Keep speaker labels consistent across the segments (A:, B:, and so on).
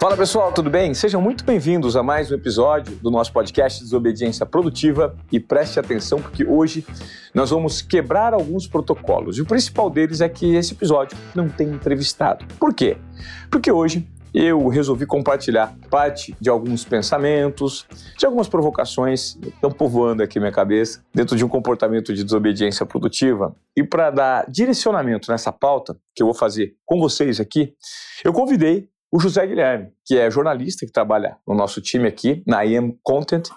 A: Fala pessoal, tudo bem? Sejam muito bem-vindos a mais um episódio do nosso podcast Desobediência Produtiva e preste atenção porque hoje nós vamos quebrar alguns protocolos e o principal deles é que esse episódio não tem entrevistado. Por quê? Porque hoje eu resolvi compartilhar parte de alguns pensamentos, de algumas provocações que estão povoando aqui minha cabeça dentro de um comportamento de desobediência produtiva. E para dar direcionamento nessa pauta que eu vou fazer com vocês aqui, eu convidei o José Guilherme, que é jornalista que trabalha no nosso time aqui, na IM Content.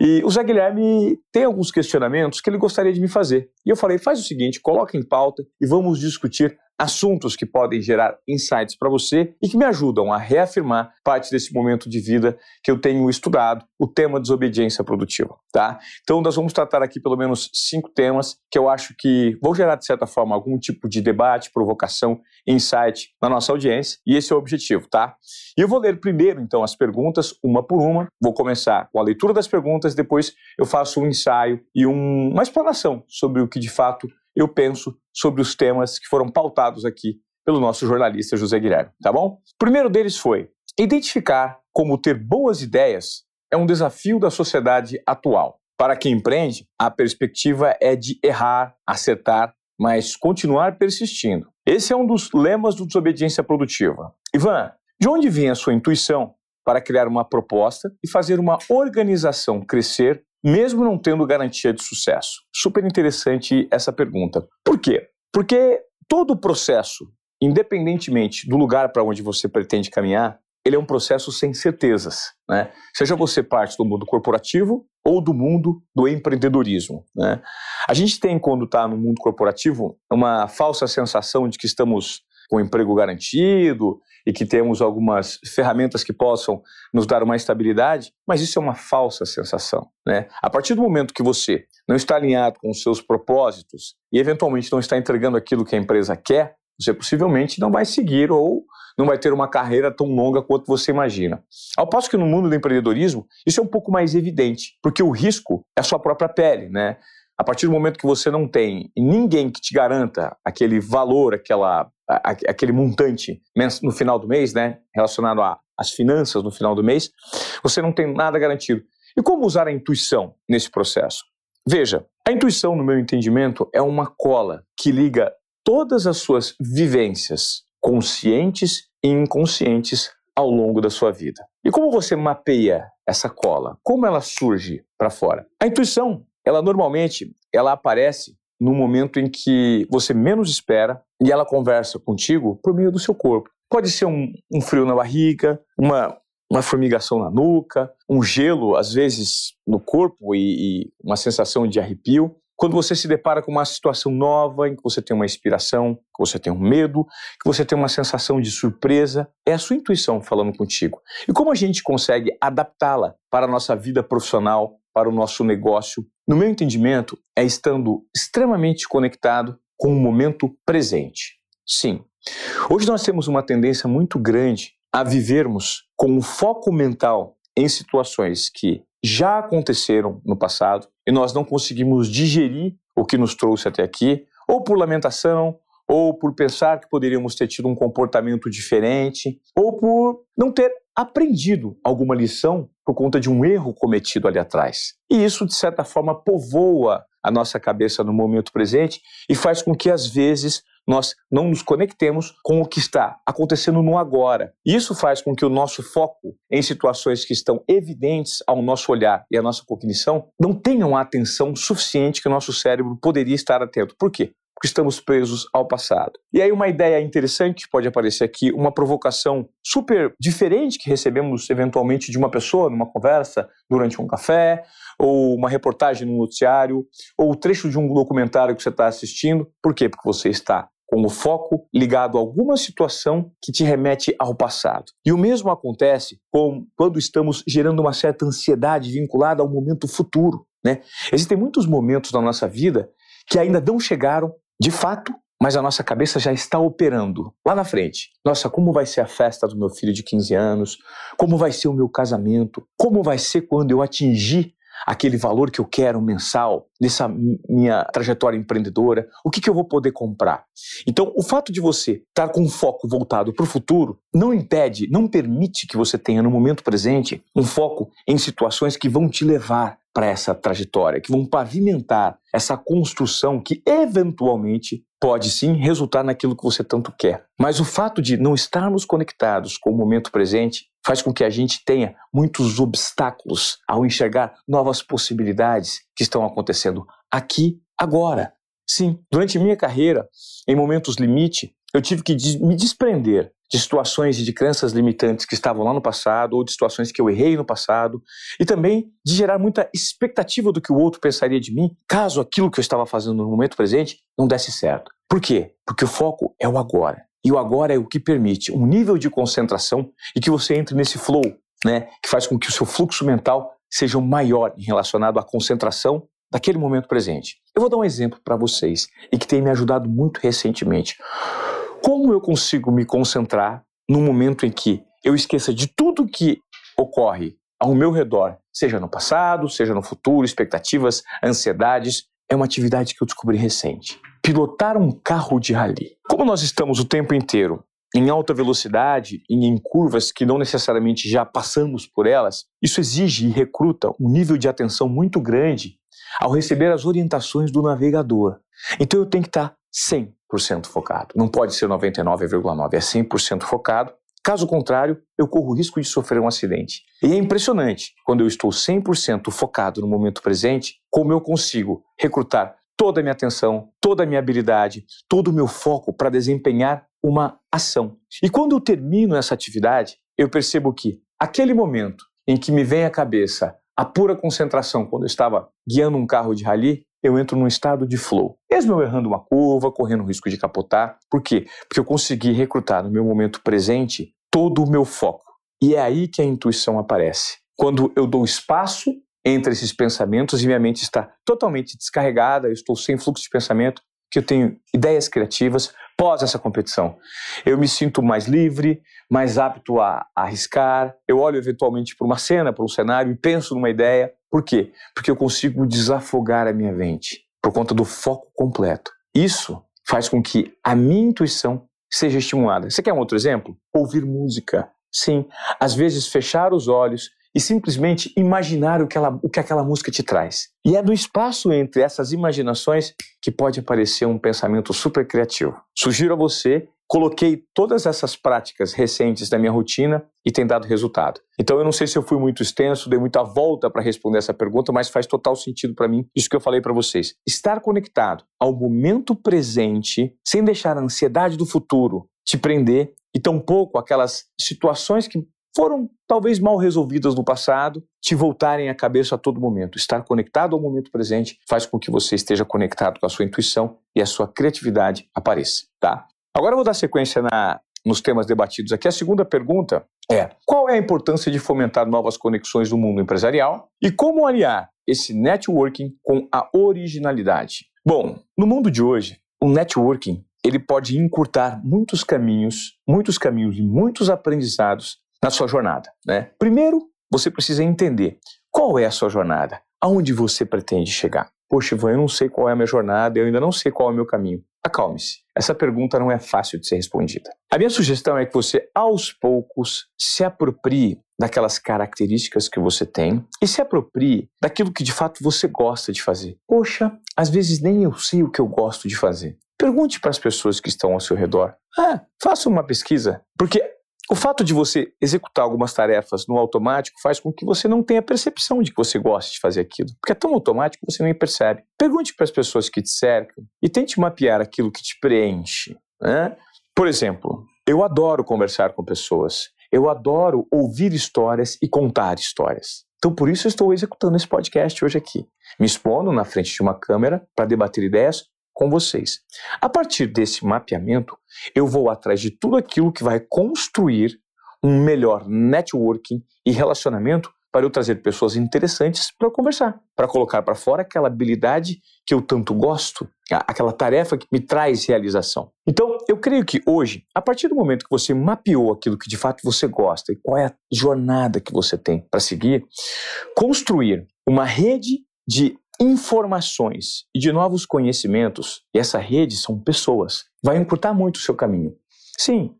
A: E o José Guilherme tem alguns questionamentos que ele gostaria de me fazer. E eu falei: faz o seguinte, coloca em pauta e vamos discutir assuntos que podem gerar insights para você e que me ajudam a reafirmar parte desse momento de vida que eu tenho estudado, o tema desobediência produtiva, tá? Então nós vamos tratar aqui pelo menos cinco temas que eu acho que vão gerar de certa forma algum tipo de debate, provocação, insight na nossa audiência e esse é o objetivo, tá? E eu vou ler primeiro então as perguntas uma por uma. Vou começar com a leitura das perguntas, depois eu faço um ensaio e um, uma explanação sobre o que de fato eu penso sobre os temas que foram pautados aqui pelo nosso jornalista José Guilherme, tá bom? O primeiro deles foi identificar como ter boas ideias é um desafio da sociedade atual. Para quem empreende, a perspectiva é de errar, acertar, mas continuar persistindo. Esse é um dos lemas do desobediência produtiva. Ivan, de onde vem a sua intuição para criar uma proposta e fazer uma organização crescer mesmo não tendo garantia de sucesso? Super interessante essa pergunta. Por quê? Porque todo o processo, independentemente do lugar para onde você pretende caminhar, ele é um processo sem certezas, né? Seja você parte do mundo corporativo ou do mundo do empreendedorismo, né? A gente tem, quando está no mundo corporativo, uma falsa sensação de que estamos com emprego garantido e que temos algumas ferramentas que possam nos dar uma estabilidade, mas isso é uma falsa sensação. Né? A partir do momento que você não está alinhado com os seus propósitos e eventualmente não está entregando aquilo que a empresa quer, você possivelmente não vai seguir ou não vai ter uma carreira tão longa quanto você imagina. Ao passo que no mundo do empreendedorismo, isso é um pouco mais evidente, porque o risco é a sua própria pele, né? A partir do momento que você não tem ninguém que te garanta aquele valor, aquela, a, aquele montante no final do mês, né, relacionado às finanças no final do mês, você não tem nada garantido. E como usar a intuição nesse processo? Veja, a intuição, no meu entendimento, é uma cola que liga todas as suas vivências, conscientes e inconscientes, ao longo da sua vida. E como você mapeia essa cola? Como ela surge para fora? A intuição ela normalmente ela aparece no momento em que você menos espera e ela conversa contigo por meio do seu corpo. Pode ser um, um frio na barriga, uma, uma formigação na nuca, um gelo, às vezes, no corpo e, e uma sensação de arrepio. Quando você se depara com uma situação nova, em que você tem uma inspiração, que você tem um medo, que você tem uma sensação de surpresa, é a sua intuição falando contigo. E como a gente consegue adaptá-la para a nossa vida profissional, para o nosso negócio, no meu entendimento, é estando extremamente conectado com o momento presente. Sim, hoje nós temos uma tendência muito grande a vivermos com o foco mental em situações que já aconteceram no passado e nós não conseguimos digerir o que nos trouxe até aqui, ou por lamentação, ou por pensar que poderíamos ter tido um comportamento diferente, ou por não ter aprendido alguma lição por conta de um erro cometido ali atrás. E isso, de certa forma, povoa a nossa cabeça no momento presente e faz com que, às vezes, nós não nos conectemos com o que está acontecendo no agora. Isso faz com que o nosso foco em situações que estão evidentes ao nosso olhar e à nossa cognição não tenham a atenção suficiente que o nosso cérebro poderia estar atento. Por quê? porque estamos presos ao passado. E aí uma ideia interessante que pode aparecer aqui, uma provocação super diferente que recebemos eventualmente de uma pessoa numa conversa durante um café, ou uma reportagem no noticiário, ou o trecho de um documentário que você está assistindo. Por quê? Porque você está com o foco ligado a alguma situação que te remete ao passado. E o mesmo acontece com quando estamos gerando uma certa ansiedade vinculada ao momento futuro. Né? Existem muitos momentos na nossa vida que ainda não chegaram de fato, mas a nossa cabeça já está operando lá na frente. Nossa, como vai ser a festa do meu filho de 15 anos? Como vai ser o meu casamento? Como vai ser quando eu atingir aquele valor que eu quero mensal, nessa minha trajetória empreendedora, o que, que eu vou poder comprar. Então, o fato de você estar com um foco voltado para o futuro não impede, não permite que você tenha no momento presente um foco em situações que vão te levar para essa trajetória, que vão pavimentar essa construção que eventualmente pode sim resultar naquilo que você tanto quer. Mas o fato de não estarmos conectados com o momento presente faz com que a gente tenha muitos obstáculos ao enxergar novas possibilidades que estão acontecendo aqui, agora. Sim, durante minha carreira, em momentos limite, eu tive que me desprender de situações e de crenças limitantes que estavam lá no passado ou de situações que eu errei no passado e também de gerar muita expectativa do que o outro pensaria de mim caso aquilo que eu estava fazendo no momento presente não desse certo. Por quê? Porque o foco é o agora. E o agora é o que permite um nível de concentração e que você entre nesse flow, né, que faz com que o seu fluxo mental seja maior relacionado à concentração daquele momento presente. Eu vou dar um exemplo para vocês e que tem me ajudado muito recentemente. Como eu consigo me concentrar no momento em que eu esqueça de tudo que ocorre ao meu redor, seja no passado, seja no futuro, expectativas, ansiedades, é uma atividade que eu descobri recente. Pilotar um carro de rally. Como nós estamos o tempo inteiro em alta velocidade e em curvas que não necessariamente já passamos por elas, isso exige e recruta um nível de atenção muito grande ao receber as orientações do navegador. Então eu tenho que estar 100% focado. Não pode ser 99,9, é 100% focado. Caso contrário, eu corro o risco de sofrer um acidente. E é impressionante, quando eu estou 100% focado no momento presente, como eu consigo recrutar toda a minha atenção, toda a minha habilidade, todo o meu foco para desempenhar uma ação. E quando eu termino essa atividade, eu percebo que aquele momento em que me vem à cabeça a pura concentração quando eu estava guiando um carro de rally, eu entro num estado de flow. Mesmo eu errando uma curva, correndo o risco de capotar. Por quê? Porque eu consegui recrutar no meu momento presente todo o meu foco. E é aí que a intuição aparece. Quando eu dou espaço entre esses pensamentos e minha mente está totalmente descarregada, eu estou sem fluxo de pensamento, que eu tenho ideias criativas pós essa competição. Eu me sinto mais livre, mais apto a, a arriscar. Eu olho eventualmente para uma cena, para um cenário e penso numa ideia. Por quê? Porque eu consigo desafogar a minha mente por conta do foco completo. Isso faz com que a minha intuição seja estimulada. Você quer um outro exemplo? Ouvir música. Sim, às vezes fechar os olhos e simplesmente imaginar o que, ela, o que aquela música te traz. E é no espaço entre essas imaginações que pode aparecer um pensamento super criativo. Sugiro a você coloquei todas essas práticas recentes da minha rotina e tem dado resultado. Então eu não sei se eu fui muito extenso, dei muita volta para responder essa pergunta, mas faz total sentido para mim isso que eu falei para vocês. Estar conectado ao momento presente, sem deixar a ansiedade do futuro te prender e tampouco aquelas situações que foram talvez mal resolvidas no passado, te voltarem à cabeça a todo momento. Estar conectado ao momento presente faz com que você esteja conectado com a sua intuição e a sua criatividade apareça, tá? Agora eu vou dar sequência na, nos temas debatidos aqui. A segunda pergunta é: qual é a importância de fomentar novas conexões no mundo empresarial e como aliar esse networking com a originalidade? Bom, no mundo de hoje, o networking ele pode encurtar muitos caminhos, muitos caminhos e muitos aprendizados na sua jornada. Né? Primeiro, você precisa entender qual é a sua jornada, aonde você pretende chegar. Poxa, Ivan, eu não sei qual é a minha jornada, eu ainda não sei qual é o meu caminho. Acalme-se. Essa pergunta não é fácil de ser respondida. A minha sugestão é que você, aos poucos, se aproprie daquelas características que você tem e se aproprie daquilo que de fato você gosta de fazer. Poxa, às vezes nem eu sei o que eu gosto de fazer. Pergunte para as pessoas que estão ao seu redor. Ah, faça uma pesquisa. Porque o fato de você executar algumas tarefas no automático faz com que você não tenha percepção de que você gosta de fazer aquilo, porque é tão automático que você nem percebe. Pergunte para as pessoas que te cercam e tente mapear aquilo que te preenche. Né? Por exemplo, eu adoro conversar com pessoas, eu adoro ouvir histórias e contar histórias. Então, por isso, eu estou executando esse podcast hoje aqui, me expondo na frente de uma câmera para debater ideias com vocês. A partir desse mapeamento, eu vou atrás de tudo aquilo que vai construir um melhor networking e relacionamento para eu trazer pessoas interessantes para conversar, para colocar para fora aquela habilidade que eu tanto gosto, aquela tarefa que me traz realização. Então, eu creio que hoje, a partir do momento que você mapeou aquilo que de fato você gosta e qual é a jornada que você tem para seguir, construir uma rede de informações e de novos conhecimentos, e essa rede são pessoas, vai encurtar muito o seu caminho. Sim,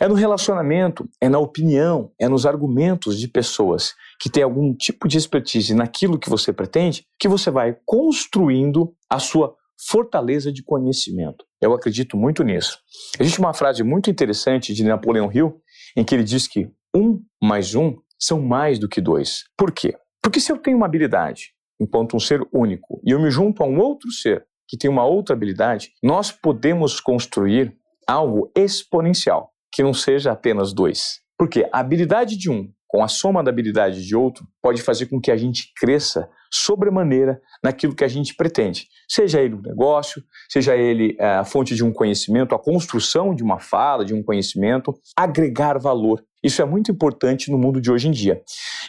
A: é no relacionamento, é na opinião, é nos argumentos de pessoas que têm algum tipo de expertise naquilo que você pretende, que você vai construindo a sua fortaleza de conhecimento. Eu acredito muito nisso. Existe uma frase muito interessante de Napoleão Hill, em que ele diz que um mais um são mais do que dois. Por quê? Porque se eu tenho uma habilidade enquanto um ser único e eu me junto a um outro ser que tem uma outra habilidade, nós podemos construir algo exponencial, que não seja apenas dois. Porque a habilidade de um com a soma da habilidade de outro pode fazer com que a gente cresça sobremaneira naquilo que a gente pretende. Seja ele um negócio, seja ele é, a fonte de um conhecimento, a construção de uma fala, de um conhecimento, agregar valor. Isso é muito importante no mundo de hoje em dia.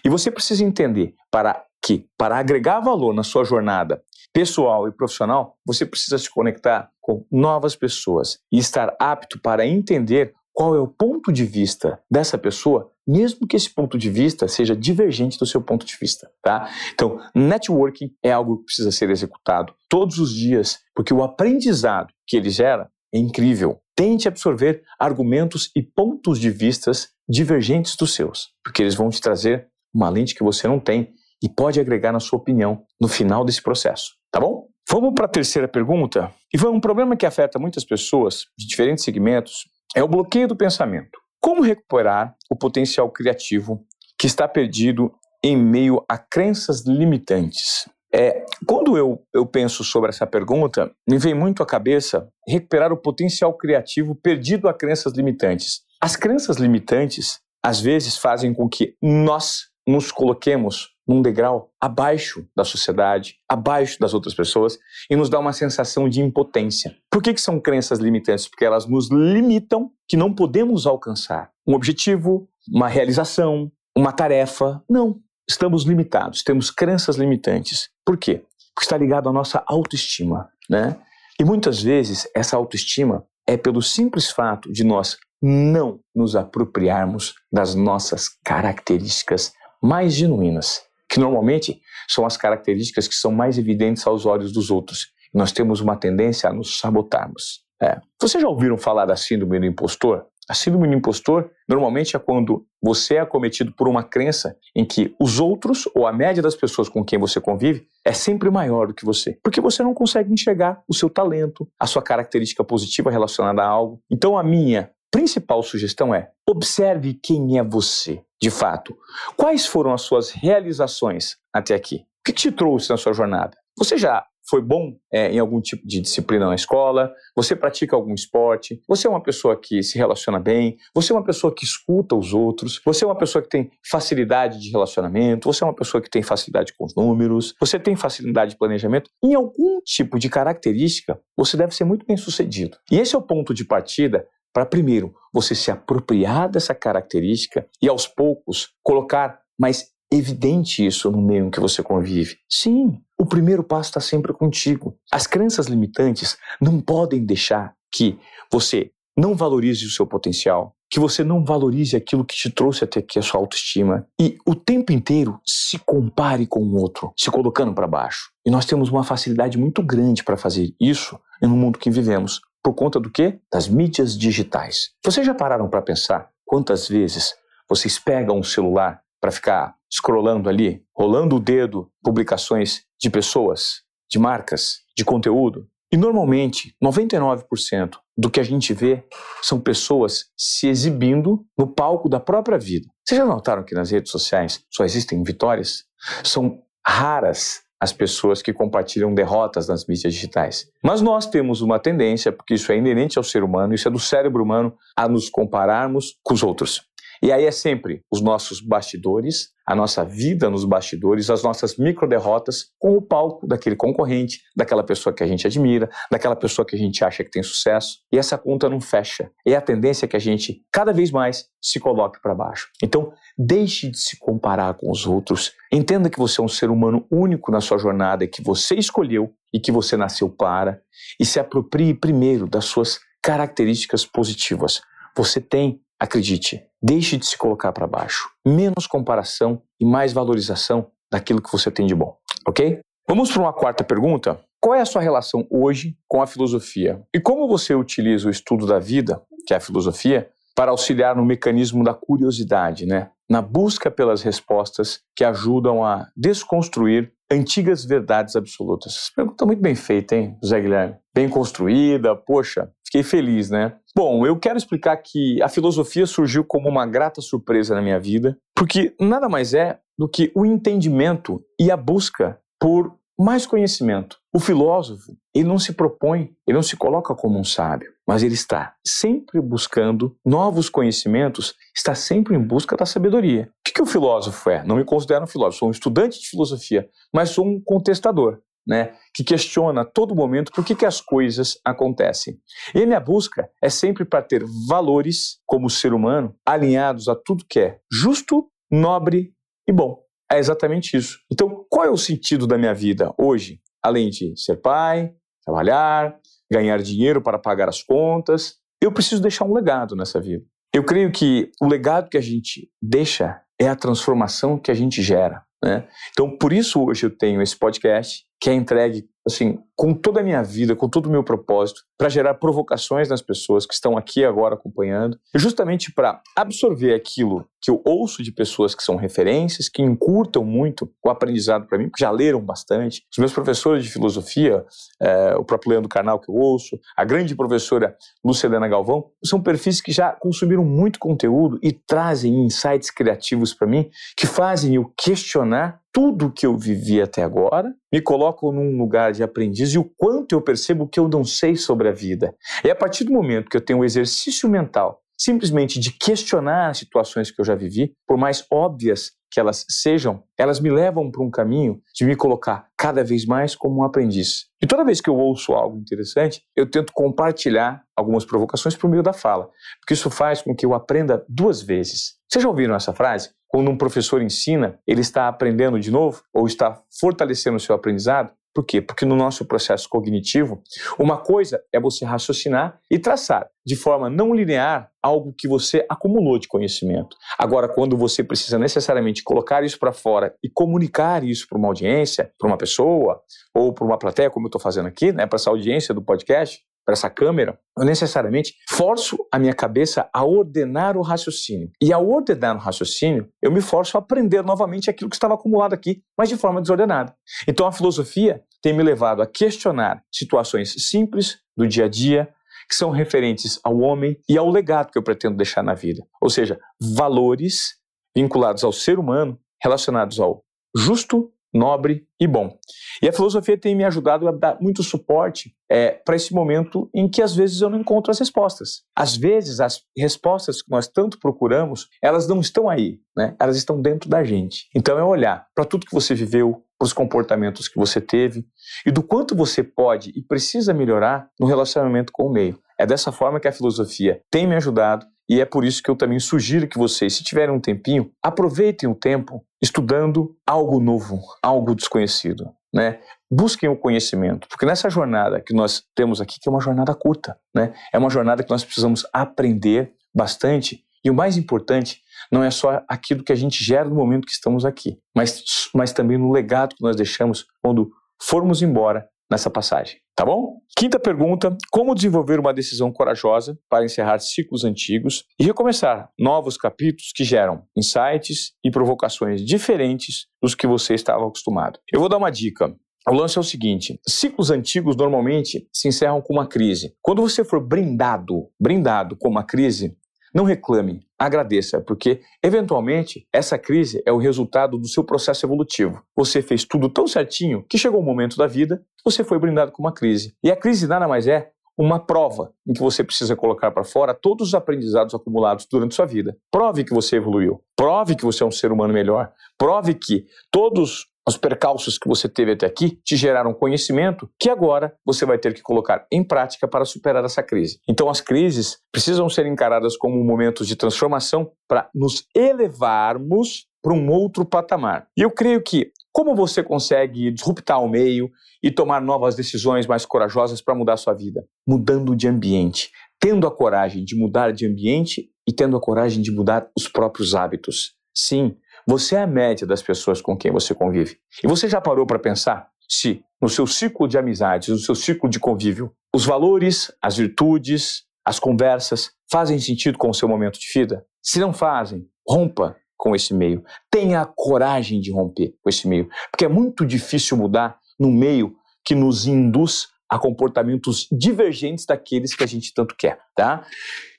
A: E você precisa entender para que, para agregar valor na sua jornada pessoal e profissional, você precisa se conectar com novas pessoas e estar apto para entender qual é o ponto de vista dessa pessoa, mesmo que esse ponto de vista seja divergente do seu ponto de vista, tá? Então, networking é algo que precisa ser executado todos os dias, porque o aprendizado que ele gera é incrível. Tente absorver argumentos e pontos de vistas divergentes dos seus, porque eles vão te trazer uma lente que você não tem e pode agregar na sua opinião no final desse processo, tá bom? Vamos para a terceira pergunta. E foi um problema que afeta muitas pessoas de diferentes segmentos é o bloqueio do pensamento. Como recuperar o potencial criativo que está perdido em meio a crenças limitantes? É, quando eu, eu penso sobre essa pergunta, me vem muito à cabeça recuperar o potencial criativo perdido a crenças limitantes. As crenças limitantes, às vezes, fazem com que nós nos coloquemos num degrau abaixo da sociedade, abaixo das outras pessoas e nos dá uma sensação de impotência. Por que, que são crenças limitantes? Porque elas nos limitam que não podemos alcançar um objetivo, uma realização, uma tarefa. Não, estamos limitados, temos crenças limitantes. Por quê? Porque está ligado à nossa autoestima, né? E muitas vezes essa autoestima é pelo simples fato de nós não nos apropriarmos das nossas características mais genuínas que normalmente são as características que são mais evidentes aos olhos dos outros. Nós temos uma tendência a nos sabotarmos. É. Vocês já ouviram falar da síndrome do impostor? A síndrome do impostor normalmente é quando você é acometido por uma crença em que os outros ou a média das pessoas com quem você convive é sempre maior do que você, porque você não consegue enxergar o seu talento, a sua característica positiva relacionada a algo. Então a minha principal sugestão é: observe quem é você, de fato. Quais foram as suas realizações até aqui? O que te trouxe na sua jornada? Você já foi bom é, em algum tipo de disciplina na escola? Você pratica algum esporte? Você é uma pessoa que se relaciona bem? Você é uma pessoa que escuta os outros? Você é uma pessoa que tem facilidade de relacionamento? Você é uma pessoa que tem facilidade com os números? Você tem facilidade de planejamento? Em algum tipo de característica, você deve ser muito bem sucedido. E esse é o ponto de partida para primeiro você se apropriar dessa característica e aos poucos colocar mais evidente isso no meio em que você convive. Sim, o primeiro passo está sempre contigo. As crenças limitantes não podem deixar que você não valorize o seu potencial, que você não valorize aquilo que te trouxe até aqui, a sua autoestima, e o tempo inteiro se compare com o outro, se colocando para baixo. E nós temos uma facilidade muito grande para fazer isso no mundo que vivemos. Por conta do quê? Das mídias digitais. Vocês já pararam para pensar quantas vezes vocês pegam um celular para ficar scrollando ali, rolando o dedo, publicações de pessoas, de marcas, de conteúdo? E normalmente, 99% do que a gente vê são pessoas se exibindo no palco da própria vida. Vocês já notaram que nas redes sociais só existem vitórias? São raras as pessoas que compartilham derrotas nas mídias digitais. Mas nós temos uma tendência, porque isso é inerente ao ser humano, isso é do cérebro humano, a nos compararmos com os outros. E aí é sempre os nossos bastidores, a nossa vida nos bastidores, as nossas micro derrotas com o palco daquele concorrente, daquela pessoa que a gente admira, daquela pessoa que a gente acha que tem sucesso. E essa conta não fecha. E a tendência é que a gente cada vez mais se coloque para baixo. Então, deixe de se comparar com os outros. Entenda que você é um ser humano único na sua jornada, que você escolheu e que você nasceu para, e se aproprie primeiro das suas características positivas. Você tem Acredite, deixe de se colocar para baixo. Menos comparação e mais valorização daquilo que você tem de bom. ok? Vamos para uma quarta pergunta. Qual é a sua relação hoje com a filosofia? E como você utiliza o estudo da vida, que é a filosofia, para auxiliar no mecanismo da curiosidade, né? Na busca pelas respostas que ajudam a desconstruir antigas verdades absolutas. Pergunta muito bem feita, hein, José Guilherme? Bem construída, poxa, fiquei feliz, né? Bom, eu quero explicar que a filosofia surgiu como uma grata surpresa na minha vida, porque nada mais é do que o entendimento e a busca por mais conhecimento. O filósofo, ele não se propõe, ele não se coloca como um sábio, mas ele está sempre buscando novos conhecimentos, está sempre em busca da sabedoria. O que, que o filósofo é? Não me considero um filósofo, sou um estudante de filosofia, mas sou um contestador. Né, que questiona a todo momento por que, que as coisas acontecem. E minha busca é sempre para ter valores como ser humano alinhados a tudo que é justo, nobre e bom. É exatamente isso. Então, qual é o sentido da minha vida hoje? Além de ser pai, trabalhar, ganhar dinheiro para pagar as contas, eu preciso deixar um legado nessa vida. Eu creio que o legado que a gente deixa é a transformação que a gente gera. Né? Então, por isso hoje eu tenho esse podcast que é entregue assim, com toda a minha vida, com todo o meu propósito, para gerar provocações nas pessoas que estão aqui agora acompanhando, justamente para absorver aquilo que eu ouço de pessoas que são referências, que encurtam muito o aprendizado para mim, porque já leram bastante. Os meus professores de filosofia, é, o próprio Leandro Carnal que eu ouço, a grande professora Lucilena Galvão, são perfis que já consumiram muito conteúdo e trazem insights criativos para mim que fazem eu questionar tudo que eu vivi até agora, me coloco num lugar de aprendiz e o quanto eu percebo que eu não sei sobre a vida. E a partir do momento que eu tenho um exercício mental simplesmente de questionar as situações que eu já vivi, por mais óbvias que elas sejam, elas me levam para um caminho de me colocar cada vez mais como um aprendiz. E toda vez que eu ouço algo interessante, eu tento compartilhar algumas provocações por meio da fala, porque isso faz com que eu aprenda duas vezes. Vocês já ouviram essa frase? Quando um professor ensina, ele está aprendendo de novo ou está fortalecendo o seu aprendizado? Por quê? Porque no nosso processo cognitivo, uma coisa é você raciocinar e traçar de forma não linear algo que você acumulou de conhecimento. Agora, quando você precisa necessariamente colocar isso para fora e comunicar isso para uma audiência, para uma pessoa ou para uma plateia, como eu estou fazendo aqui, né, para essa audiência do podcast, para essa câmera, eu necessariamente forço a minha cabeça a ordenar o raciocínio. E ao ordenar o raciocínio, eu me forço a aprender novamente aquilo que estava acumulado aqui, mas de forma desordenada. Então a filosofia tem me levado a questionar situações simples do dia a dia, que são referentes ao homem e ao legado que eu pretendo deixar na vida. Ou seja, valores vinculados ao ser humano, relacionados ao justo, nobre e bom. E a filosofia tem me ajudado a dar muito suporte é, para esse momento em que às vezes eu não encontro as respostas. Às vezes as respostas que nós tanto procuramos, elas não estão aí, né? Elas estão dentro da gente. Então é olhar para tudo que você viveu, para os comportamentos que você teve e do quanto você pode e precisa melhorar no relacionamento com o meio. É dessa forma que a filosofia tem me ajudado e é por isso que eu também sugiro que vocês, se tiverem um tempinho, aproveitem o tempo estudando algo novo, algo desconhecido, né? Busquem o conhecimento, porque nessa jornada que nós temos aqui, que é uma jornada curta, né? É uma jornada que nós precisamos aprender bastante e o mais importante não é só aquilo que a gente gera no momento que estamos aqui, mas, mas também no legado que nós deixamos quando formos embora nessa passagem. Tá bom? Quinta pergunta: como desenvolver uma decisão corajosa para encerrar ciclos antigos e recomeçar novos capítulos que geram insights e provocações diferentes dos que você estava acostumado? Eu vou dar uma dica. O lance é o seguinte: ciclos antigos normalmente se encerram com uma crise. Quando você for brindado, brindado com uma crise, não reclame, agradeça, porque eventualmente essa crise é o resultado do seu processo evolutivo. Você fez tudo tão certinho que chegou um momento da vida você foi brindado com uma crise. E a crise nada mais é uma prova em que você precisa colocar para fora todos os aprendizados acumulados durante sua vida. Prove que você evoluiu. Prove que você é um ser humano melhor. Prove que todos os percalços que você teve até aqui te geraram conhecimento que agora você vai ter que colocar em prática para superar essa crise. Então, as crises precisam ser encaradas como momentos de transformação para nos elevarmos para um outro patamar. E eu creio que, como você consegue disruptar o meio e tomar novas decisões mais corajosas para mudar sua vida? Mudando de ambiente, tendo a coragem de mudar de ambiente e tendo a coragem de mudar os próprios hábitos. Sim, Você é a média das pessoas com quem você convive. E você já parou para pensar se no seu ciclo de amizades, no seu ciclo de convívio, os valores, as virtudes, as conversas fazem sentido com o seu momento de vida? Se não fazem, rompa com esse meio. Tenha coragem de romper com esse meio, porque é muito difícil mudar num meio que nos induz a comportamentos divergentes daqueles que a gente tanto quer, tá?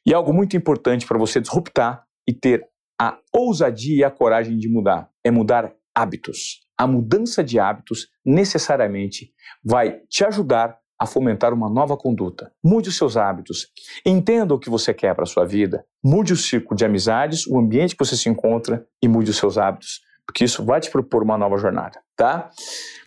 A: E algo muito importante para você disruptar e ter a ousadia e a coragem de mudar é mudar hábitos. A mudança de hábitos necessariamente vai te ajudar a fomentar uma nova conduta. Mude os seus hábitos. Entenda o que você quer para a sua vida. Mude o ciclo de amizades, o ambiente que você se encontra e mude os seus hábitos, porque isso vai te propor uma nova jornada, tá?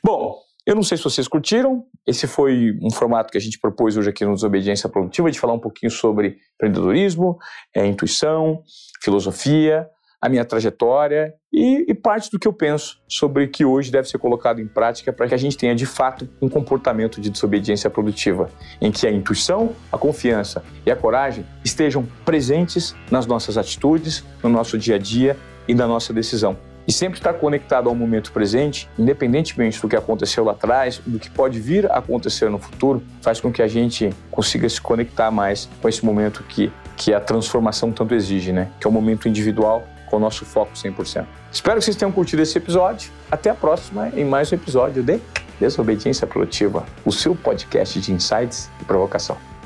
A: Bom, eu não sei se vocês curtiram. Esse foi um formato que a gente propôs hoje aqui no Desobediência Produtiva, de falar um pouquinho sobre empreendedorismo, é, intuição, filosofia, a minha trajetória e, e, parte do que eu penso sobre que hoje deve ser colocado em prática para que a gente tenha de fato um comportamento de desobediência produtiva, em que a intuição, a confiança e a coragem estejam presentes nas nossas atitudes, no nosso dia a dia e na nossa decisão. E sempre estar conectado ao momento presente, independentemente do que aconteceu lá atrás, do que pode vir a acontecer no futuro, faz com que a gente consiga se conectar mais com esse momento que, que a transformação tanto exige, né? Que é o momento individual com o nosso foco 100%. Espero que vocês tenham curtido esse episódio. Até a próxima em mais um episódio de Desobediência Produtiva, o seu podcast de insights e provocação.